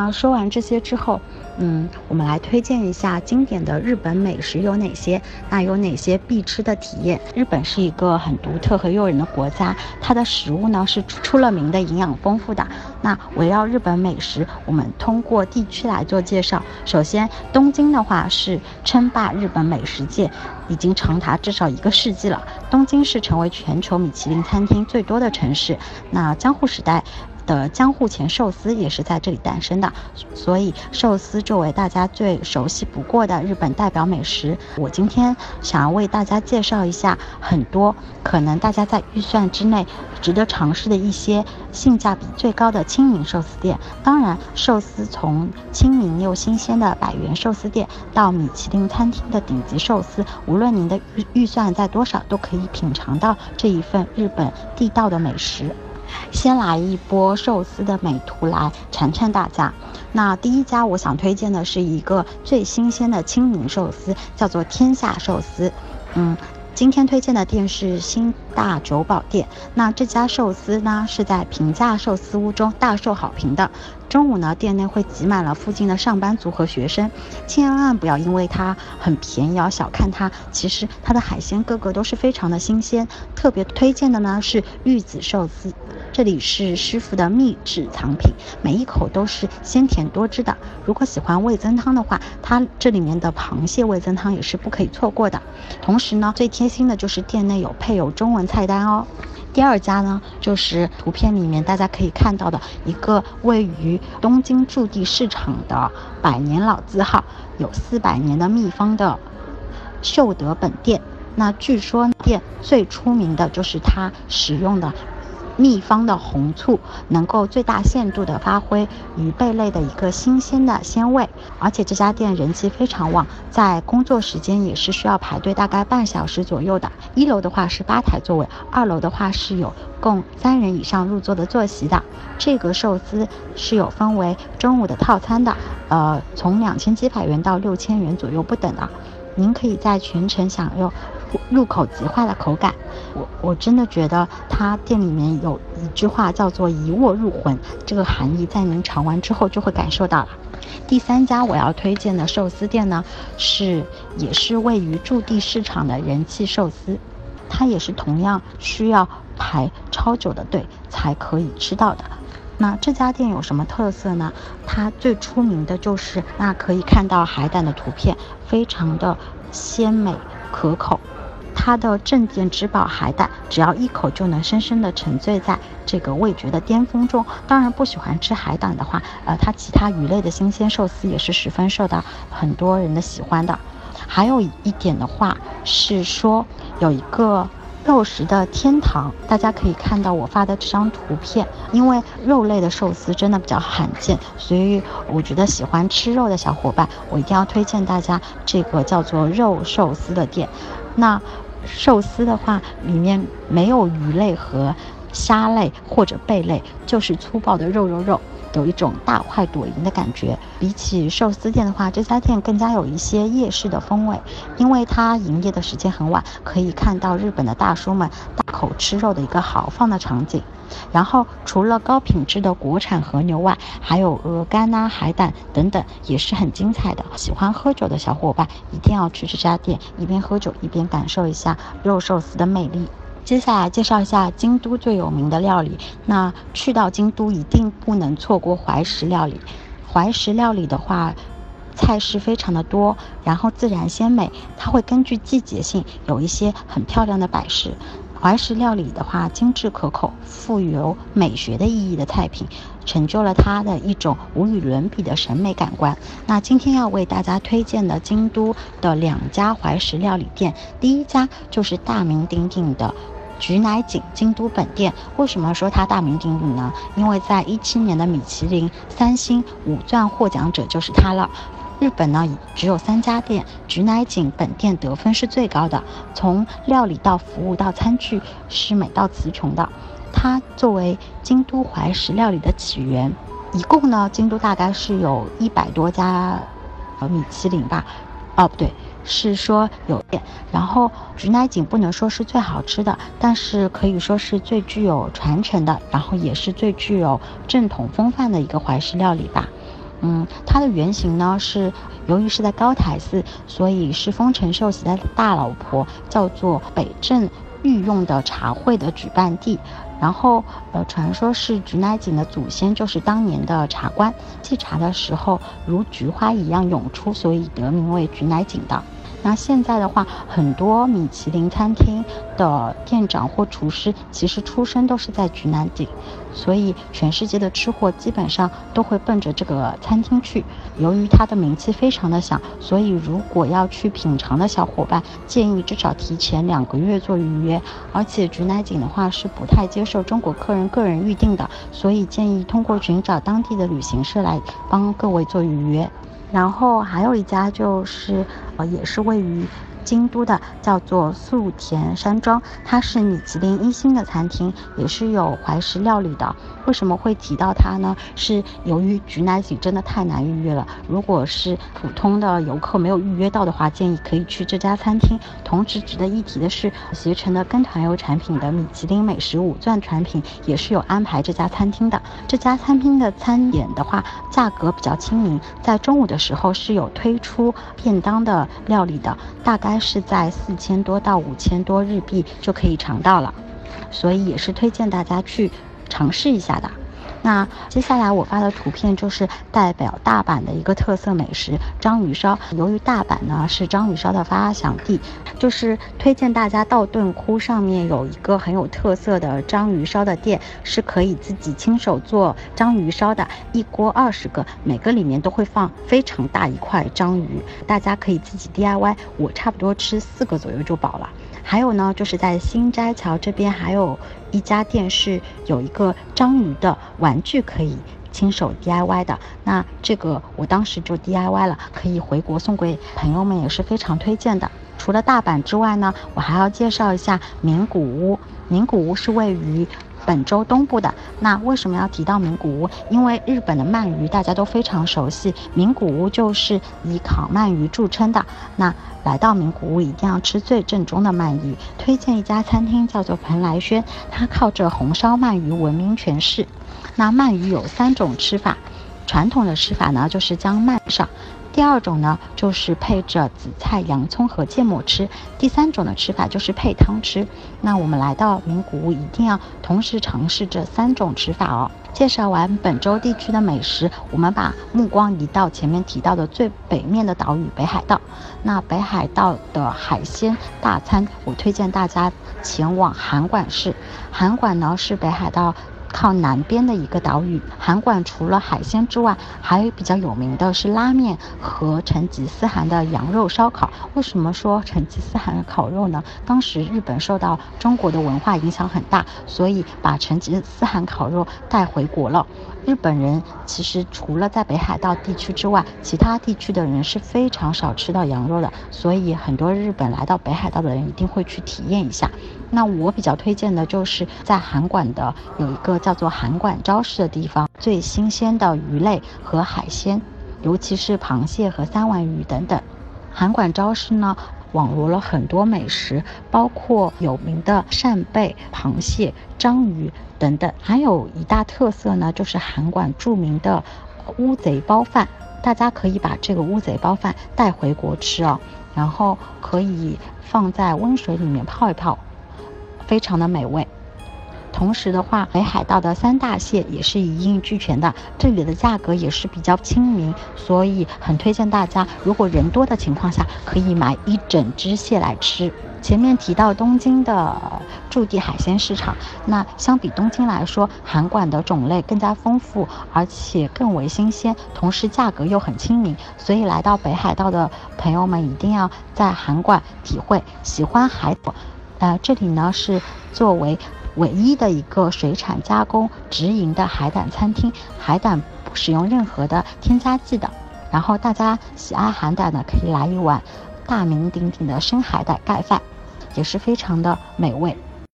啊，说完这些之后，嗯，我们来推荐一下经典的日本美食有哪些？那有哪些必吃的体验？日本是一个很独特和诱人的国家，它的食物呢是出了名的营养丰富的。那围绕日本美食，我们通过地区来做介绍。首先，东京的话是称霸日本美食界，已经长达至少一个世纪了。东京是成为全球米其林餐厅最多的城市。那江户时代。的江户前寿司也是在这里诞生的，所以寿司作为大家最熟悉不过的日本代表美食，我今天想要为大家介绍一下很多可能大家在预算之内值得尝试的一些性价比最高的亲民寿司店。当然，寿司从亲民又新鲜的百元寿司店到米其林餐厅的顶级寿司，无论您的预预算在多少，都可以品尝到这一份日本地道的美食。先来一波寿司的美图来馋馋大家。那第一家我想推荐的是一个最新鲜的清明寿司，叫做天下寿司。嗯。今天推荐的店是新大久保店。那这家寿司呢，是在平价寿司屋中大受好评的。中午呢，店内会挤满了附近的上班族和学生。千万不要因为它很便宜而小看它，其实它的海鲜个个都是非常的新鲜。特别推荐的呢是玉子寿司，这里是师傅的秘制藏品，每一口都是鲜甜多汁的。如果喜欢味增汤的话，它这里面的螃蟹味增汤也是不可以错过的。同时呢，最贴心的就是店内有配有中文菜单哦。第二家呢，就是图片里面大家可以看到的一个位于东京驻地市场的百年老字号，有四百年的秘方的秀德本店。那据说店最出名的就是它使用的。秘方的红醋能够最大限度的发挥鱼贝类的一个新鲜的鲜味，而且这家店人气非常旺，在工作时间也是需要排队大概半小时左右的。一楼的话是吧台座位，二楼的话是有供三人以上入座的坐席的。这个寿司是有分为中午的套餐的，呃，从两千七百元到六千元左右不等的，您可以在全程享用。入口即化的口感，我我真的觉得它店里面有一句话叫做一握入魂，这个含义在您尝完之后就会感受到了。第三家我要推荐的寿司店呢，是也是位于驻地市场的人气寿司，它也是同样需要排超久的队才可以吃到的。那这家店有什么特色呢？它最出名的就是那可以看到海胆的图片，非常的鲜美可口。它的镇店之宝海胆，只要一口就能深深的沉醉在这个味觉的巅峰中。当然，不喜欢吃海胆的话，呃，它其他鱼类的新鲜寿司也是十分受到很多人的喜欢的。还有一点的话是说，有一个肉食的天堂，大家可以看到我发的这张图片。因为肉类的寿司真的比较罕见，所以我觉得喜欢吃肉的小伙伴，我一定要推荐大家这个叫做肉寿司的店。那。寿司的话，里面没有鱼类和虾类或者贝类，就是粗暴的肉肉肉，有一种大快朵颐的感觉。比起寿司店的话，这家店更加有一些夜市的风味，因为它营业的时间很晚，可以看到日本的大叔们大口吃肉的一个豪放的场景。然后除了高品质的国产和牛外，还有鹅肝呐、海胆等等，也是很精彩的。喜欢喝酒的小伙伴一定要去这家店，一边喝酒一边感受一下肉寿司的魅力。接下来介绍一下京都最有名的料理。那去到京都一定不能错过怀石料理。怀石料理的话，菜式非常的多，然后自然鲜美，它会根据季节性有一些很漂亮的摆饰。怀石料理的话，精致可口、富有美学的意义的菜品，成就了它的一种无与伦比的审美感官。那今天要为大家推荐的京都的两家怀石料理店，第一家就是大名鼎鼎的菊乃井京都本店。为什么说它大名鼎鼎呢？因为在一七年的米其林三星五钻获奖者就是它了。日本呢，只有三家店，菊乃井本店得分是最高的，从料理到服务到餐具是美到词穷的。它作为京都怀石料理的起源，一共呢，京都大概是有一百多家，呃，米其林吧，哦不对，是说有店。然后菊乃井不能说是最好吃的，但是可以说是最具有传承的，然后也是最具有正统风范的一个怀石料理吧。嗯，它的原型呢是由于是在高台寺，所以是丰臣秀吉的大老婆叫做北镇御用的茶会的举办地。然后，呃，传说是菊乃井的祖先就是当年的茶官，沏茶的时候如菊花一样涌出，所以得名为菊乃井的。那现在的话，很多米其林餐厅的店长或厨师其实出身都是在菊南井，所以全世界的吃货基本上都会奔着这个餐厅去。由于它的名气非常的响，所以如果要去品尝的小伙伴，建议至少提前两个月做预约。而且菊南井的话是不太接受中国客人个人预订的，所以建议通过寻找当地的旅行社来帮各位做预约。然后还有一家就是，也是位于。京都的叫做素田山庄，它是米其林一星的餐厅，也是有怀石料理的。为什么会提到它呢？是由于菊乃井真的太难预约了。如果是普通的游客没有预约到的话，建议可以去这家餐厅。同时值得一提的是，携程的跟团游产品的米其林美食五钻产品也是有安排这家餐厅的。这家餐厅的餐点的话，价格比较亲民，在中午的时候是有推出便当的料理的，大概。是在四千多到五千多日币就可以尝到了，所以也是推荐大家去尝试一下的。那接下来我发的图片就是代表大阪的一个特色美食章鱼烧。由于大阪呢是章鱼烧的发祥地，就是推荐大家到顿窟上面有一个很有特色的章鱼烧的店，是可以自己亲手做章鱼烧的，一锅二十个，每个里面都会放非常大一块章鱼，大家可以自己 DIY，我差不多吃四个左右就饱了。还有呢，就是在新斋桥这边还有一家店是有一个章鱼的玩具可以亲手 DIY 的，那这个我当时就 DIY 了，可以回国送给朋友们，也是非常推荐的。除了大阪之外呢，我还要介绍一下名古屋。名古屋是位于。本州东部的那为什么要提到名古屋？因为日本的鳗鱼大家都非常熟悉，名古屋就是以烤鳗鱼著称的。那来到名古屋一定要吃最正宗的鳗鱼，推荐一家餐厅叫做蓬莱轩，它靠着红烧鳗鱼闻名全市。那鳗鱼有三种吃法，传统的吃法呢就是将鳗上。第二种呢，就是配着紫菜、洋葱和芥末吃；第三种的吃法就是配汤吃。那我们来到名古屋，一定要同时尝试这三种吃法哦。介绍完本州地区的美食，我们把目光移到前面提到的最北面的岛屿北海道。那北海道的海鲜大餐，我推荐大家前往函馆市。函馆呢是北海道。靠南边的一个岛屿，函馆除了海鲜之外，还比较有名的是拉面和成吉思汗的羊肉烧烤。为什么说成吉思汗的烤肉呢？当时日本受到中国的文化影响很大，所以把成吉思汗烤肉带回国了。日本人其实除了在北海道地区之外，其他地区的人是非常少吃到羊肉的，所以很多日本来到北海道的人一定会去体验一下。那我比较推荐的就是在函馆的有一个叫做函馆朝市的地方，最新鲜的鱼类和海鲜，尤其是螃蟹和三文鱼等等。函馆朝市呢。网罗了很多美食，包括有名的扇贝、螃蟹、章鱼等等。还有一大特色呢，就是韩馆著名的乌贼包饭。大家可以把这个乌贼包饭带回国吃哦，然后可以放在温水里面泡一泡，非常的美味。同时的话，北海道的三大蟹也是一应俱全的，这里的价格也是比较亲民，所以很推荐大家，如果人多的情况下，可以买一整只蟹来吃。前面提到东京的驻地海鲜市场，那相比东京来说，韩馆的种类更加丰富，而且更为新鲜，同时价格又很亲民，所以来到北海道的朋友们一定要在韩馆体会。喜欢海，呃，这里呢是作为。唯一的一个水产加工直营的海胆餐厅，海胆不使用任何的添加剂的。然后大家喜爱海胆呢，可以来一碗大名鼎鼎的深海胆盖饭，也是非常的美味。